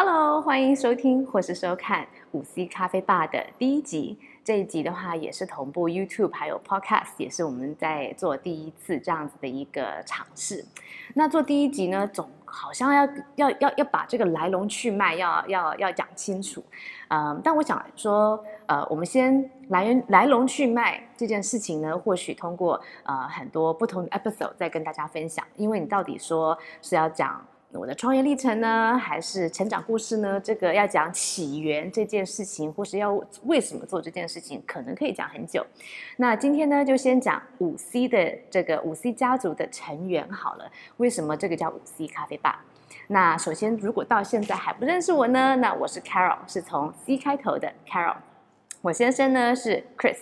Hello，欢迎收听或是收看五 C 咖啡吧的第一集。这一集的话，也是同步 YouTube 还有 Podcast，也是我们在做第一次这样子的一个尝试。那做第一集呢，总好像要要要要把这个来龙去脉要要要讲清楚。嗯，但我想说，呃，我们先来源来龙去脉这件事情呢，或许通过呃很多不同的 episode 再跟大家分享。因为你到底说是要讲。我的创业历程呢，还是成长故事呢？这个要讲起源这件事情，或是要为什么做这件事情，可能可以讲很久。那今天呢，就先讲五 C 的这个五 C 家族的成员好了。为什么这个叫五 C 咖啡吧？那首先，如果到现在还不认识我呢，那我是 Carol，是从 C 开头的 Carol。我先生呢是 Chris，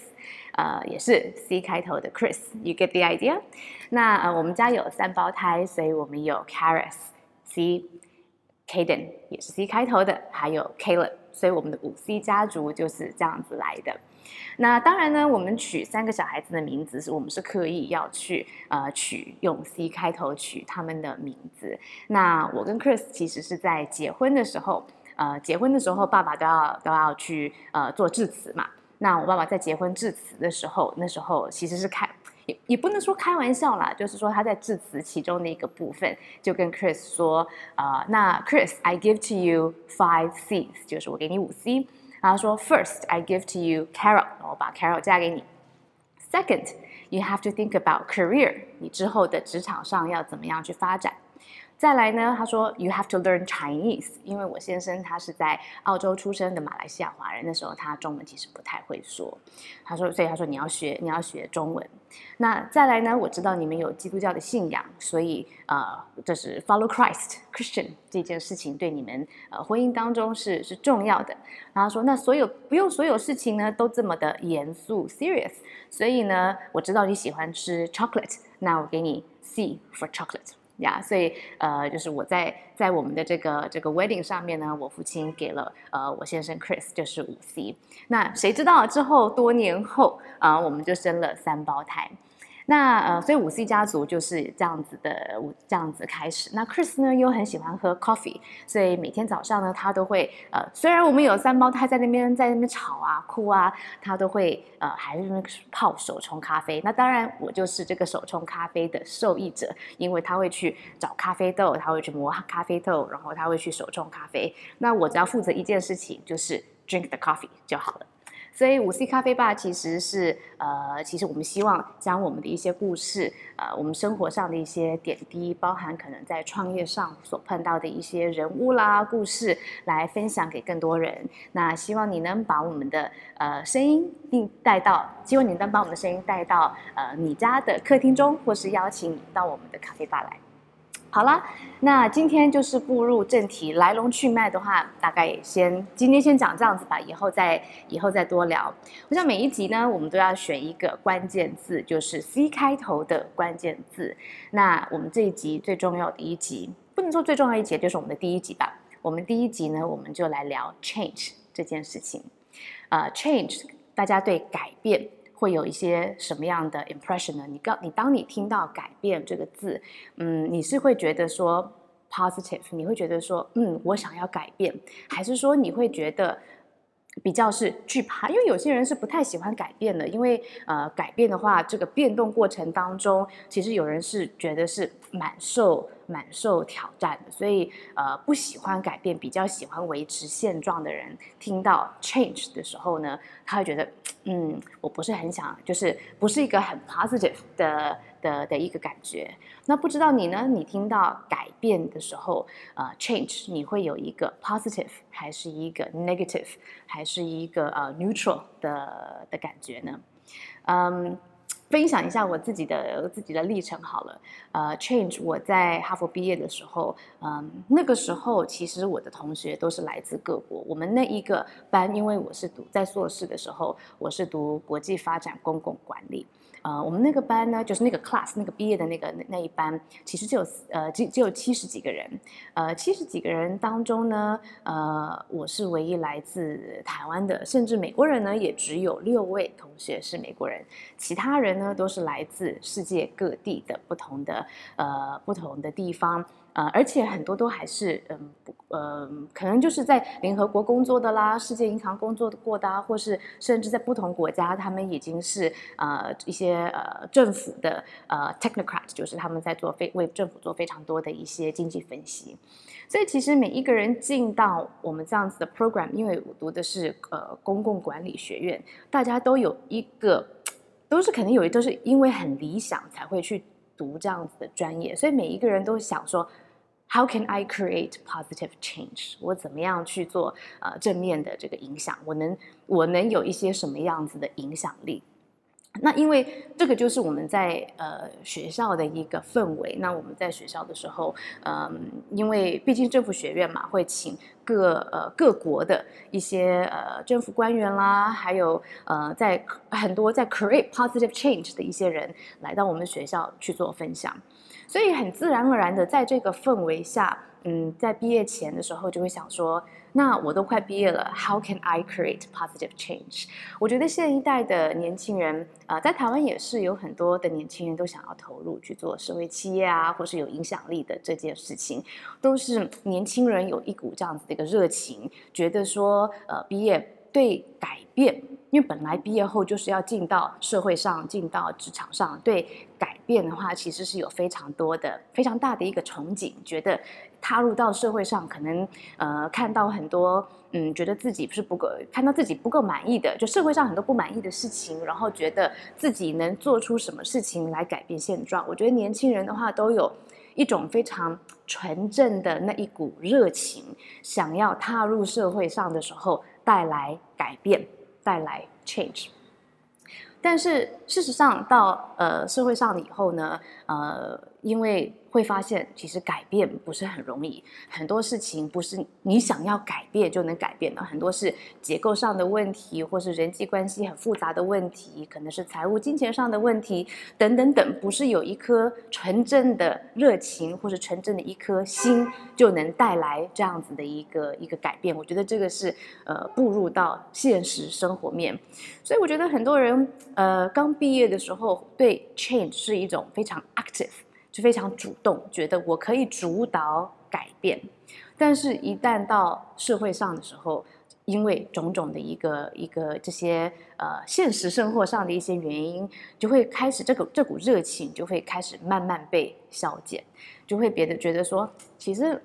呃，也是 C 开头的 Chris。You get the idea？那呃，我们家有三胞胎，所以我们有 Caris。C，Kaden 也是 C 开头的，还有 Caleb，所以我们的五 C 家族就是这样子来的。那当然呢，我们取三个小孩子的名字是我们是刻意要去呃取用 C 开头取他们的名字。那我跟 Chris 其实是在结婚的时候，呃，结婚的时候爸爸都要都要去呃做致辞嘛。那我爸爸在结婚致辞的时候，那时候其实是看。也也不能说开玩笑啦，就是说他在致辞其中的一个部分，就跟 Chris 说，呃，那 Chris，I give to you five C's，就是我给你五 C。然后说，First，I give to you Carol，我把 Carol 嫁给你。Second，you have to think about career，你之后的职场上要怎么样去发展。再来呢，他说 You have to learn Chinese，因为我先生他是在澳洲出生的马来西亚华人，那时候他中文其实不太会说。他说，所以他说你要学你要学中文。那再来呢，我知道你们有基督教的信仰，所以呃，这是 Follow Christ Christian 这件事情对你们呃婚姻当中是是重要的。然后说，那所有不用所有事情呢都这么的严肃 serious，所以呢，我知道你喜欢吃 chocolate，那我给你 C for chocolate。呀，所以呃，就是我在在我们的这个这个 wedding 上面呢，我父亲给了呃我先生 Chris 就是五 C，那谁知道之后多年后啊，我们就生了三胞胎。那呃，所以五 C 家族就是这样子的，这样子开始。那 Chris 呢又很喜欢喝 coffee，所以每天早上呢，他都会呃，虽然我们有三胞胎在那边在那边吵啊哭啊，他都会呃还是那泡手冲咖啡。那当然我就是这个手冲咖啡的受益者，因为他会去找咖啡豆，他会去磨咖啡豆，然后他会去手冲咖啡。那我只要负责一件事情，就是 drink the coffee 就好了。所以五 C 咖啡吧其实是呃，其实我们希望将我们的一些故事，呃，我们生活上的一些点滴，包含可能在创业上所碰到的一些人物啦、故事，来分享给更多人。那希望你能把我们的呃声音并带到，希望你能把我们的声音带到呃你家的客厅中，或是邀请你到我们的咖啡吧来。好了，那今天就是步入正题，来龙去脉的话，大概先今天先讲这样子吧，以后再以后再多聊。我想每一集呢，我们都要选一个关键字，就是 C 开头的关键字。那我们这一集最重要的一集，不能说最重要一集，就是我们的第一集吧。我们第一集呢，我们就来聊 change 这件事情。呃，change，大家对改变。会有一些什么样的 impression 呢？你刚你当你听到改变这个字，嗯，你是会觉得说 positive，你会觉得说，嗯，我想要改变，还是说你会觉得比较是惧怕？因为有些人是不太喜欢改变的，因为呃，改变的话，这个变动过程当中，其实有人是觉得是蛮受。蛮受挑战的，所以呃不喜欢改变，比较喜欢维持现状的人，听到 change 的时候呢，他会觉得，嗯，我不是很想，就是不是一个很 positive 的的的一个感觉。那不知道你呢？你听到改变的时候，呃，change，你会有一个 positive，还是一个 negative，还是一个呃 neutral 的的感觉呢？嗯。分享一下我自己的自己的历程好了，呃，change 我在哈佛毕业的时候，嗯，那个时候其实我的同学都是来自各国，我们那一个班，因为我是读在硕士的时候，我是读国际发展公共管理。呃，我们那个班呢，就是那个 class 那个毕业的那个那一班，其实只有呃只只有七十几个人，呃七十几个人当中呢，呃我是唯一来自台湾的，甚至美国人呢也只有六位同学是美国人，其他人呢都是来自世界各地的不同的呃不同的地方。呃，而且很多都还是嗯不呃，可能就是在联合国工作的啦，世界银行工作的过的啊，或是甚至在不同国家，他们已经是呃一些呃政府的呃 technocrat，就是他们在做非为政府做非常多的一些经济分析。所以其实每一个人进到我们这样子的 program，因为我读的是呃公共管理学院，大家都有一个都是肯定有一都是因为很理想才会去读这样子的专业，所以每一个人都想说。How can I create positive change？我怎么样去做呃正面的这个影响？我能我能有一些什么样子的影响力？那因为这个就是我们在呃学校的一个氛围。那我们在学校的时候，嗯，因为毕竟政府学院嘛，会请各呃各国的一些呃政府官员啦，还有呃在很多在 create positive change 的一些人来到我们学校去做分享。所以很自然而然的，在这个氛围下，嗯，在毕业前的时候就会想说，那我都快毕业了，How can I create positive change？我觉得现一代的年轻人，呃，在台湾也是有很多的年轻人都想要投入去做社会企业啊，或是有影响力的这件事情，都是年轻人有一股这样子的一个热情，觉得说，呃，毕业对改变。因为本来毕业后就是要进到社会上、进到职场上，对改变的话，其实是有非常多的、非常大的一个憧憬。觉得踏入到社会上，可能呃看到很多嗯，觉得自己是不够，看到自己不够满意的，就社会上很多不满意的事情，然后觉得自己能做出什么事情来改变现状。我觉得年轻人的话，都有一种非常纯正的那一股热情，想要踏入社会上的时候带来改变。带来 change，但是事实上到呃社会上以后呢，呃，因为。会发现，其实改变不是很容易，很多事情不是你想要改变就能改变的，很多是结构上的问题，或是人际关系很复杂的问题，可能是财务金钱上的问题，等等等，不是有一颗纯正的热情或是纯正的一颗心就能带来这样子的一个一个改变。我觉得这个是呃步入到现实生活面，所以我觉得很多人呃刚毕业的时候对 change 是一种非常 active。是非常主动，觉得我可以主导改变，但是，一旦到社会上的时候，因为种种的一个一个这些呃现实生活上的一些原因，就会开始这个这股热情就会开始慢慢被消减，就会别的觉得说，其实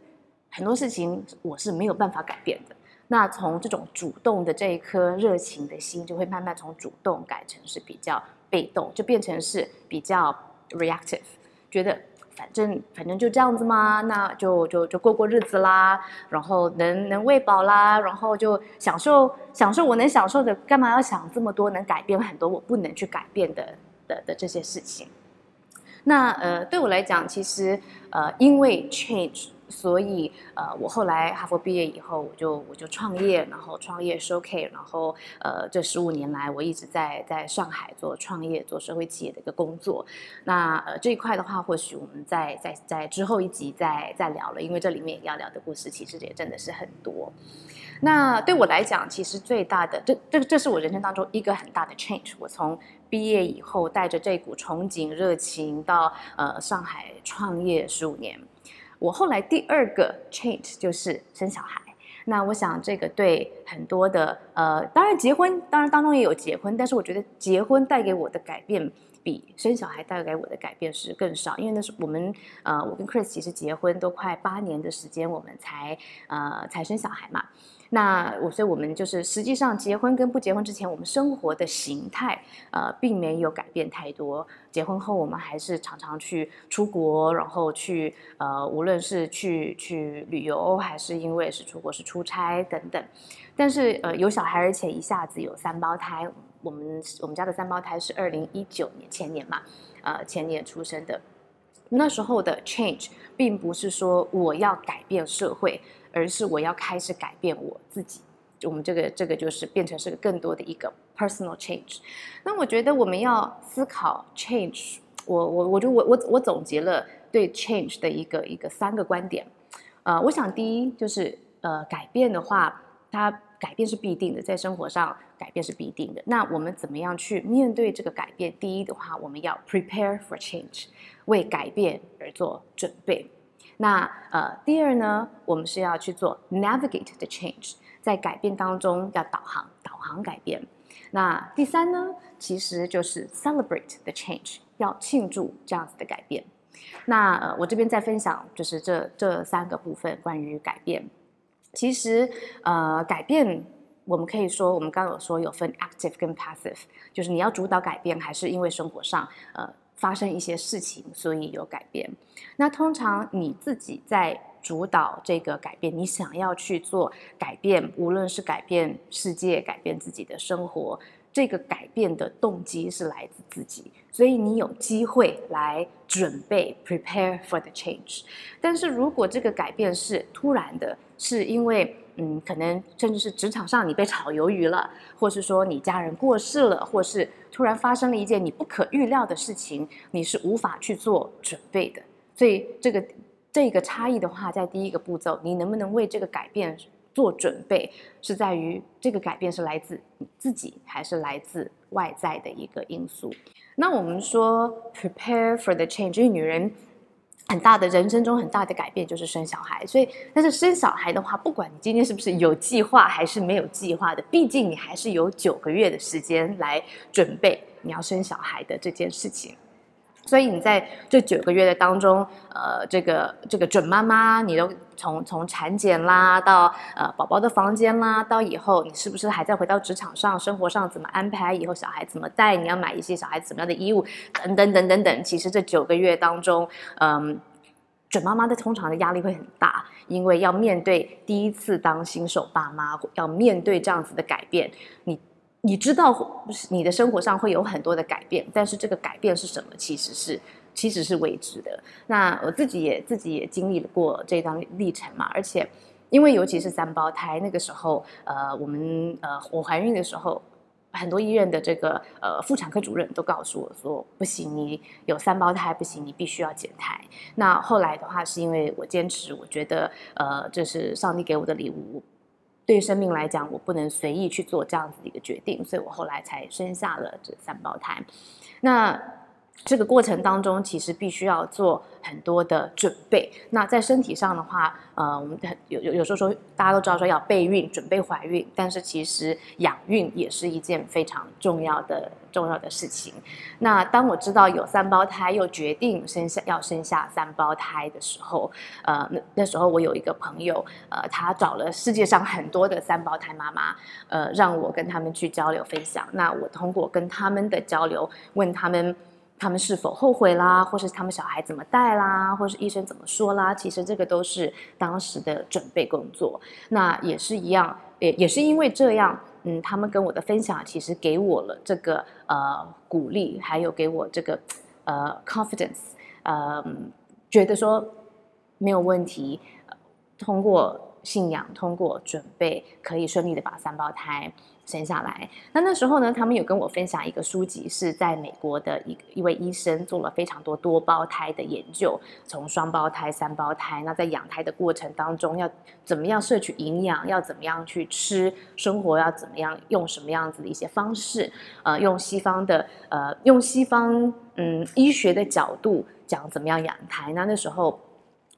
很多事情我是没有办法改变的。那从这种主动的这一颗热情的心，就会慢慢从主动改成是比较被动，就变成是比较 reactive。觉得反正反正就这样子嘛，那就就就过过日子啦，然后能能喂饱啦，然后就享受享受我能享受的，干嘛要想这么多？能改变很多我不能去改变的的的这些事情。那呃，对我来讲，其实呃，因为 change。所以，呃，我后来哈佛毕业以后，我就我就创业，然后创业 showcase，然后呃，这十五年来，我一直在在上海做创业、做社会企业的一个工作。那呃这一块的话，或许我们在在在之后一集再再聊了，因为这里面要聊的故事其实也真的是很多。那对我来讲，其实最大的这这这是我人生当中一个很大的 change。我从毕业以后，带着这股憧憬、热情到呃上海创业十五年。我后来第二个 change 就是生小孩。那我想这个对很多的呃，当然结婚，当然当中也有结婚，但是我觉得结婚带给我的改变比生小孩带给我的改变是更少，因为那是我们呃，我跟 Chris 其实结婚都快八年的时间，我们才呃才生小孩嘛。那我所以，我们就是实际上结婚跟不结婚之前，我们生活的形态呃，并没有改变太多。结婚后，我们还是常常去出国，然后去呃，无论是去去旅游，还是因为是出国是出差等等。但是呃，有小孩而且一下子有三胞胎，我们我们家的三胞胎是二零一九年前年嘛，呃前年出生的。那时候的 change 并不是说我要改变社会。而是我要开始改变我自己，我们这个这个就是变成是更多的一个 personal change。那我觉得我们要思考 change，我我我就我我我总结了对 change 的一个一个三个观点。呃，我想第一就是呃改变的话，它改变是必定的，在生活上改变是必定的。那我们怎么样去面对这个改变？第一的话，我们要 prepare for change，为改变而做准备。那呃，第二呢，我们是要去做 navigate the change，在改变当中要导航，导航改变。那第三呢，其实就是 celebrate the change，要庆祝这样子的改变。那呃，我这边再分享就是这这三个部分关于改变。其实呃，改变我们可以说，我们刚刚有说有分 active 跟 passive，就是你要主导改变，还是因为生活上呃发生一些事情，所以有改变。那通常你自己在主导这个改变，你想要去做改变，无论是改变世界、改变自己的生活。这个改变的动机是来自自己，所以你有机会来准备 prepare for the change。但是如果这个改变是突然的，是因为嗯，可能甚至是职场上你被炒鱿鱼了，或是说你家人过世了，或是突然发生了一件你不可预料的事情，你是无法去做准备的。所以这个这个差异的话，在第一个步骤，你能不能为这个改变？做准备是在于这个改变是来自你自己还是来自外在的一个因素。那我们说 prepare for the change，因为女人很大的人生中很大的改变就是生小孩，所以但是生小孩的话，不管你今天是不是有计划还是没有计划的，毕竟你还是有九个月的时间来准备你要生小孩的这件事情。所以你在这九个月的当中，呃，这个这个准妈妈，你都从从产检啦，到呃宝宝的房间啦，到以后你是不是还在回到职场上，生活上怎么安排，以后小孩怎么带，你要买一些小孩子怎么样的衣物，等等等等等。其实这九个月当中，嗯，准妈妈的通常的压力会很大，因为要面对第一次当新手爸妈，要面对这样子的改变，你。你知道，你的生活上会有很多的改变，但是这个改变是什么，其实是其实是未知的。那我自己也自己也经历了过这段历程嘛，而且因为尤其是三胞胎那个时候，呃，我们呃我怀孕的时候，很多医院的这个呃妇产科主任都告诉我说，不行，你有三胞胎不行，你必须要减胎。那后来的话，是因为我坚持，我觉得呃这是上帝给我的礼物。对生命来讲，我不能随意去做这样子的一个决定，所以我后来才生下了这三胞胎。那这个过程当中，其实必须要做很多的准备。那在身体上的话，呃，我们有有有时候说，大家都知道说要备孕、准备怀孕，但是其实养孕也是一件非常重要的重要的事情。那当我知道有三胞胎，又决定生下要生下三胞胎的时候，呃，那那时候我有一个朋友，呃，他找了世界上很多的三胞胎妈妈，呃，让我跟他们去交流分享。那我通过跟他们的交流，问他们。他们是否后悔啦，或是他们小孩怎么带啦，或是医生怎么说啦？其实这个都是当时的准备工作。那也是一样，也也是因为这样，嗯，他们跟我的分享，其实给我了这个呃鼓励，还有给我这个呃 confidence，呃，觉得说没有问题，通过信仰，通过准备，可以顺利的把三胞胎。生下来，那那时候呢，他们有跟我分享一个书籍，是在美国的一一位医生做了非常多多胞胎的研究，从双胞胎、三胞胎，那在养胎的过程当中，要怎么样摄取营养，要怎么样去吃，生活要怎么样，用什么样子的一些方式，呃，用西方的呃，用西方嗯医学的角度讲怎么样养胎，那那时候。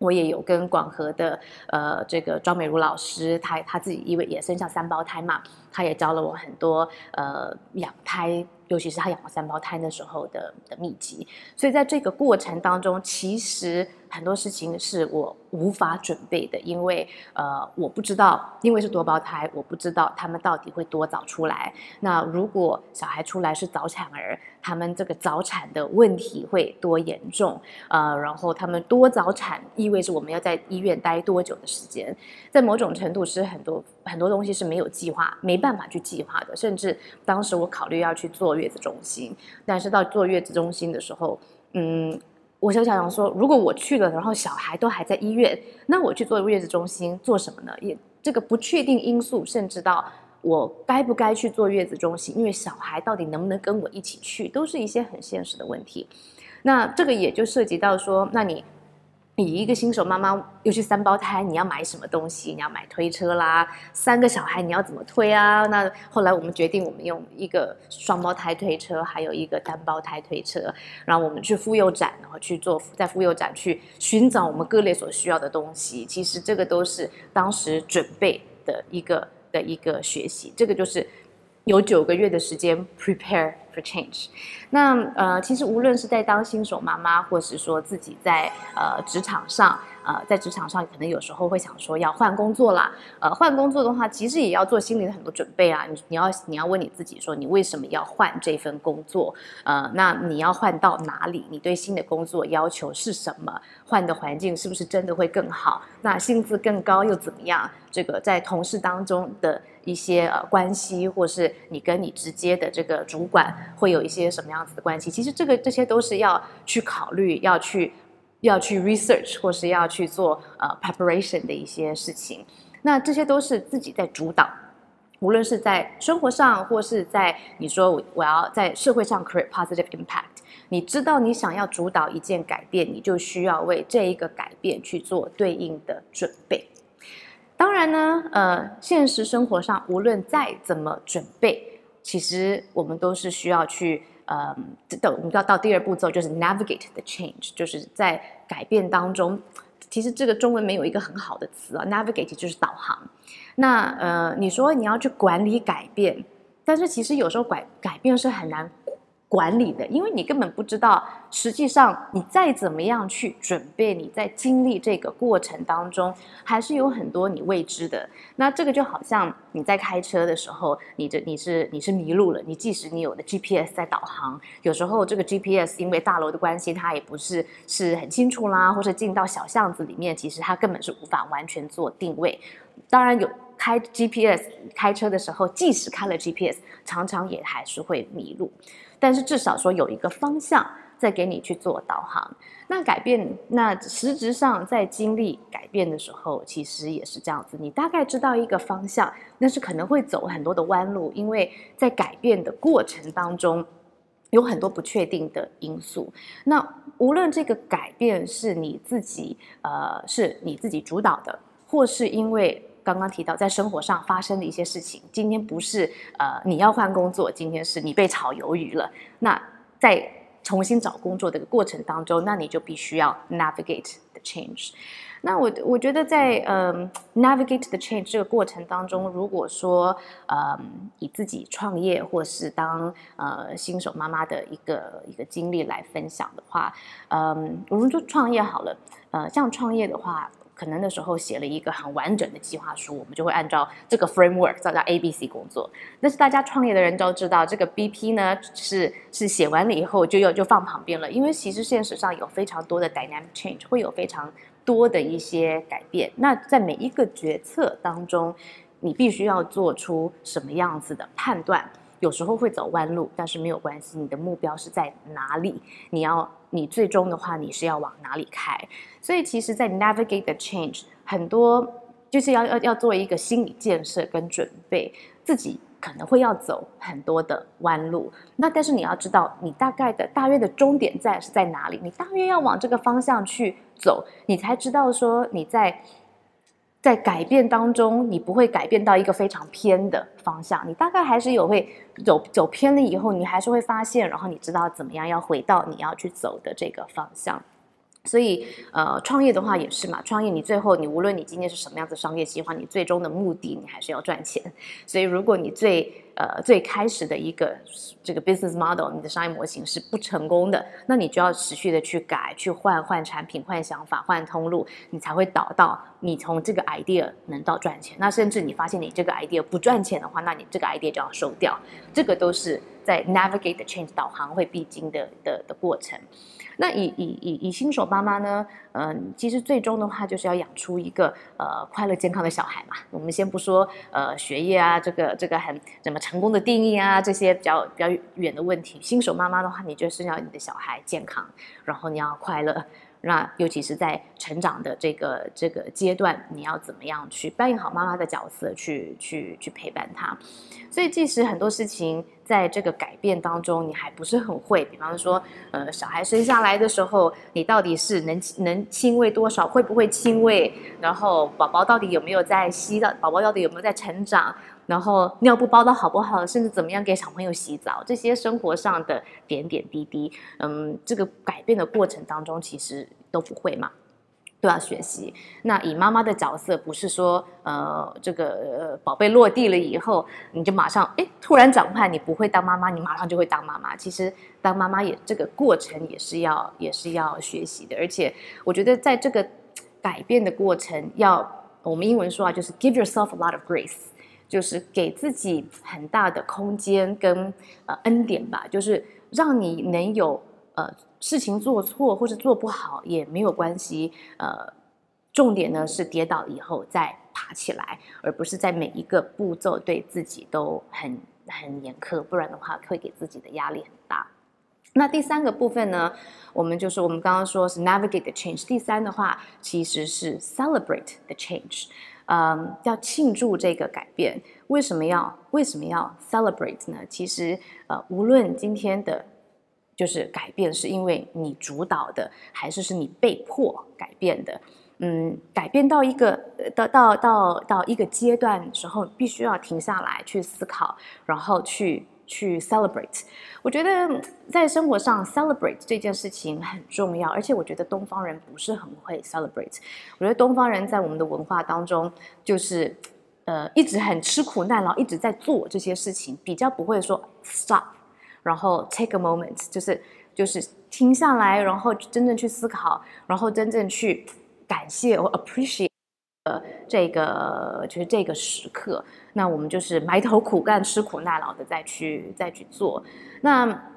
我也有跟广和的呃这个庄美如老师，她她自己因为也生下三胞胎嘛，她也教了我很多呃养胎，尤其是她养了三胞胎那时候的的秘籍。所以在这个过程当中，其实很多事情是我无法准备的，因为呃我不知道，因为是多胞胎，我不知道他们到底会多早出来。那如果小孩出来是早产儿。他们这个早产的问题会多严重？呃，然后他们多早产意味着我们要在医院待多久的时间？在某种程度是很多很多东西是没有计划、没办法去计划的。甚至当时我考虑要去坐月子中心，但是到坐月子中心的时候，嗯，我就想想说，如果我去了，然后小孩都还在医院，那我去做月子中心做什么呢？也这个不确定因素，甚至到。我该不该去做月子中心？因为小孩到底能不能跟我一起去，都是一些很现实的问题。那这个也就涉及到说，那你你一个新手妈妈，尤其三胞胎，你要买什么东西？你要买推车啦，三个小孩你要怎么推啊？那后来我们决定，我们用一个双胞胎推车，还有一个单胞胎推车，然后我们去妇幼展，然后去做在妇幼展去寻找我们各类所需要的东西。其实这个都是当时准备的一个的一个学习，这个就是有九个月的时间 prepare。for change，那呃，其实无论是在当新手妈妈，或是说自己在呃职场上，呃，在职场上可能有时候会想说要换工作啦，呃，换工作的话，其实也要做心里的很多准备啊。你你要你要问你自己说，你为什么要换这份工作？呃，那你要换到哪里？你对新的工作要求是什么？换的环境是不是真的会更好？那薪资更高又怎么样？这个在同事当中的一些呃关系，或是你跟你直接的这个主管。会有一些什么样子的关系？其实这个这些都是要去考虑、要去要去 research 或是要去做呃 preparation 的一些事情。那这些都是自己在主导，无论是在生活上，或是在你说我要在社会上 create positive impact。你知道你想要主导一件改变，你就需要为这一个改变去做对应的准备。当然呢，呃，现实生活上无论再怎么准备。其实我们都是需要去，呃，等我们要到第二步骤，就是 navigate the change，就是在改变当中。其实这个中文没有一个很好的词啊，navigate 就是导航。那呃，你说你要去管理改变，但是其实有时候改改变是很难。管理的，因为你根本不知道，实际上你再怎么样去准备，你在经历这个过程当中，还是有很多你未知的。那这个就好像你在开车的时候，你这你是你是迷路了，你即使你有的 GPS 在导航，有时候这个 GPS 因为大楼的关系，它也不是是很清楚啦，或者进到小巷子里面，其实它根本是无法完全做定位。当然有开 GPS 开车的时候，即使开了 GPS，常常也还是会迷路。但是至少说有一个方向在给你去做导航，那改变，那实质上在经历改变的时候，其实也是这样子。你大概知道一个方向，但是可能会走很多的弯路，因为在改变的过程当中有很多不确定的因素。那无论这个改变是你自己呃是你自己主导的，或是因为。刚刚提到在生活上发生的一些事情，今天不是呃你要换工作，今天是你被炒鱿鱼了。那在重新找工作的过程当中，那你就必须要 navigate the change。那我我觉得在嗯 navigate the change 这个过程当中，如果说呃以自己创业或是当呃新手妈妈的一个一个经历来分享的话，嗯，我们说创业好了，呃，像创业的话。可能那时候写了一个很完整的计划书，我们就会按照这个 framework 叫叫 A B C 工作。但是大家创业的人都知道，这个 B P 呢是是写完了以后就要就放旁边了，因为其实现实上有非常多的 dynamic change，会有非常多的一些改变。那在每一个决策当中，你必须要做出什么样子的判断？有时候会走弯路，但是没有关系，你的目标是在哪里？你要你最终的话，你是要往哪里开？所以其实，在 navigate the change，很多就是要要要做一个心理建设跟准备，自己可能会要走很多的弯路。那但是你要知道，你大概的大约的终点站是在哪里？你大约要往这个方向去走，你才知道说你在。在改变当中，你不会改变到一个非常偏的方向，你大概还是有会走走偏了以后，你还是会发现，然后你知道怎么样要回到你要去走的这个方向。所以，呃，创业的话也是嘛。创业，你最后你无论你今天是什么样子商业计划，你最终的目的你还是要赚钱。所以，如果你最呃最开始的一个这个 business model，你的商业模型是不成功的，那你就要持续的去改、去换、换产品、换想法、换通路，你才会导到你从这个 idea 能到赚钱。那甚至你发现你这个 idea 不赚钱的话，那你这个 idea 就要收掉。这个都是在 navigate the change 导航会必经的的的过程。那以以以以新手妈妈呢，嗯，其实最终的话就是要养出一个呃快乐健康的小孩嘛。我们先不说呃学业啊，这个这个很怎么成功的定义啊，这些比较比较远的问题。新手妈妈的话，你就是要你的小孩健康，然后你要快乐。那尤其是在成长的这个这个阶段，你要怎么样去扮演好妈妈的角色，去去去陪伴他？所以即使很多事情在这个改变当中，你还不是很会。比方说，呃，小孩生下来的时候，你到底是能能亲喂多少，会不会亲喂？然后宝宝到底有没有在吸到？宝宝到底有没有在成长？然后尿布包的好不好？甚至怎么样给小朋友洗澡？这些生活上的点点滴滴，嗯，这个改变的过程当中，其实都不会嘛。都要学习。那以妈妈的角色，不是说呃，这个宝贝落地了以后，你就马上哎突然转换，你不会当妈妈，你马上就会当妈妈。其实当妈妈也这个过程也是要也是要学习的。而且我觉得在这个改变的过程，要我们英文说啊，就是 give yourself a lot of grace，就是给自己很大的空间跟呃恩典吧，就是让你能有呃。事情做错或是做不好也没有关系，呃，重点呢是跌倒以后再爬起来，而不是在每一个步骤对自己都很很严苛，不然的话会给自己的压力很大。那第三个部分呢，我们就是我们刚刚说是 navigate the change，第三的话其实是 celebrate the change，嗯，要庆祝这个改变。为什么要为什么要 celebrate 呢？其实呃，无论今天的。就是改变是因为你主导的，还是是你被迫改变的？嗯，改变到一个到到到到一个阶段的时候，必须要停下来去思考，然后去去 celebrate。我觉得在生活上 celebrate 这件事情很重要，而且我觉得东方人不是很会 celebrate。我觉得东方人在我们的文化当中，就是呃一直很吃苦耐劳，一直在做这些事情，比较不会说 stop。然后 take a moment，就是就是停下来，然后真正去思考，然后真正去感谢或 appreciate 呃这个就是这个时刻。那我们就是埋头苦干、吃苦耐劳的再去再去做。那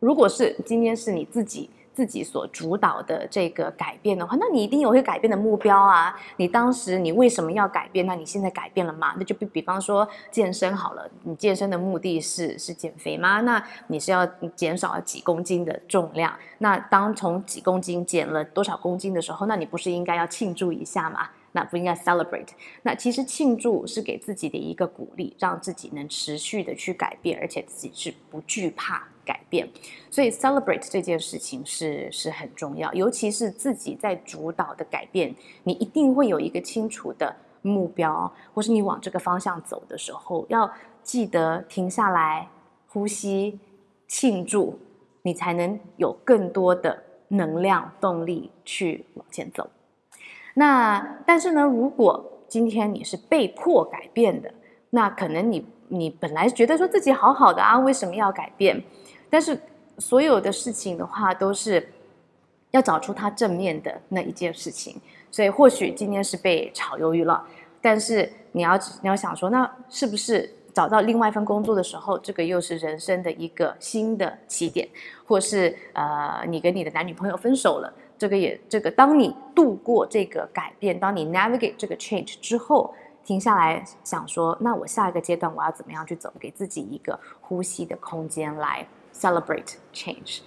如果是今天是你自己。自己所主导的这个改变的话，那你一定有会改变的目标啊！你当时你为什么要改变？那你现在改变了吗？那就比比方说健身好了，你健身的目的是是减肥吗？那你是要减少几公斤的重量？那当从几公斤减了多少公斤的时候，那你不是应该要庆祝一下吗？那不应该 celebrate。那其实庆祝是给自己的一个鼓励，让自己能持续的去改变，而且自己是不惧怕。改变，所以 celebrate 这件事情是是很重要，尤其是自己在主导的改变，你一定会有一个清楚的目标，或是你往这个方向走的时候，要记得停下来呼吸，庆祝，你才能有更多的能量动力去往前走。那但是呢，如果今天你是被迫改变的，那可能你你本来觉得说自己好好的啊，为什么要改变？但是所有的事情的话，都是要找出它正面的那一件事情。所以或许今天是被炒鱿鱼了，但是你要你要想说，那是不是找到另外一份工作的时候，这个又是人生的一个新的起点？或是呃，你跟你的男女朋友分手了，这个也这个，当你度过这个改变，当你 navigate 这个 change 之后，停下来想说，那我下一个阶段我要怎么样去走？给自己一个呼吸的空间来。Celebrate change，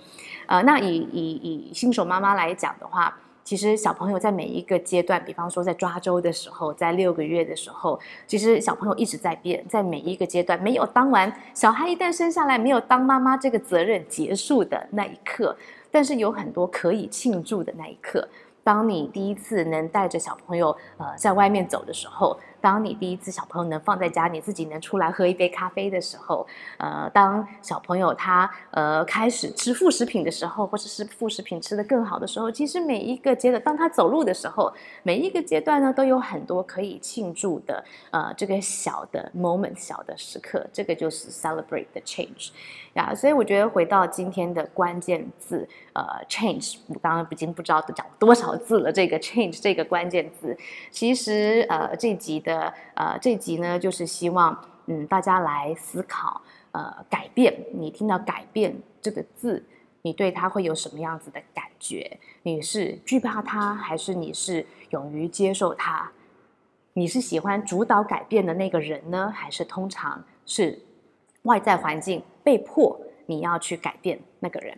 呃，那以以以新手妈妈来讲的话，其实小朋友在每一个阶段，比方说在抓周的时候，在六个月的时候，其实小朋友一直在变，在每一个阶段，没有当完小孩一旦生下来，没有当妈妈这个责任结束的那一刻，但是有很多可以庆祝的那一刻。当你第一次能带着小朋友呃在外面走的时候。当你第一次小朋友能放在家，你自己能出来喝一杯咖啡的时候，呃，当小朋友他呃开始吃副食品的时候，或者是副食品吃得更好的时候，其实每一个阶段，当他走路的时候，每一个阶段呢，都有很多可以庆祝的呃这个小的 moment 小的时刻，这个就是 celebrate the change 呀。所以我觉得回到今天的关键字呃 change，我刚刚已经不知道都讲多少字了，这个 change 这个关键字，其实呃这集的。呃，这集呢，就是希望嗯大家来思考，呃，改变。你听到“改变”这个字，你对它会有什么样子的感觉？你是惧怕它，还是你是勇于接受它？你是喜欢主导改变的那个人呢，还是通常是外在环境被迫你要去改变那个人？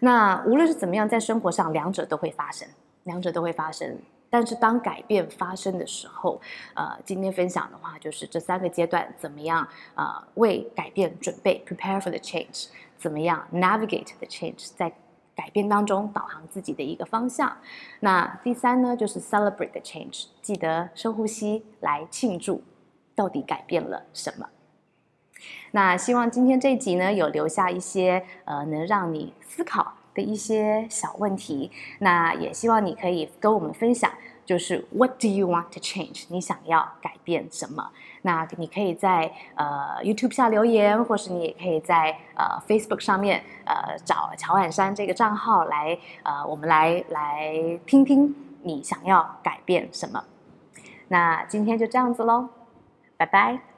那无论是怎么样，在生活上，两者都会发生，两者都会发生。但是当改变发生的时候，呃，今天分享的话就是这三个阶段怎么样呃为改变准备，prepare for the change，怎么样 navigate the change，在改变当中导航自己的一个方向。那第三呢，就是 celebrate the change，记得深呼吸来庆祝，到底改变了什么。那希望今天这一集呢，有留下一些呃能让你思考。的一些小问题，那也希望你可以跟我们分享，就是 What do you want to change？你想要改变什么？那你可以在呃 YouTube 下留言，或是你也可以在呃 Facebook 上面呃找乔婉山这个账号来呃我们来来听听你想要改变什么。那今天就这样子喽，拜拜。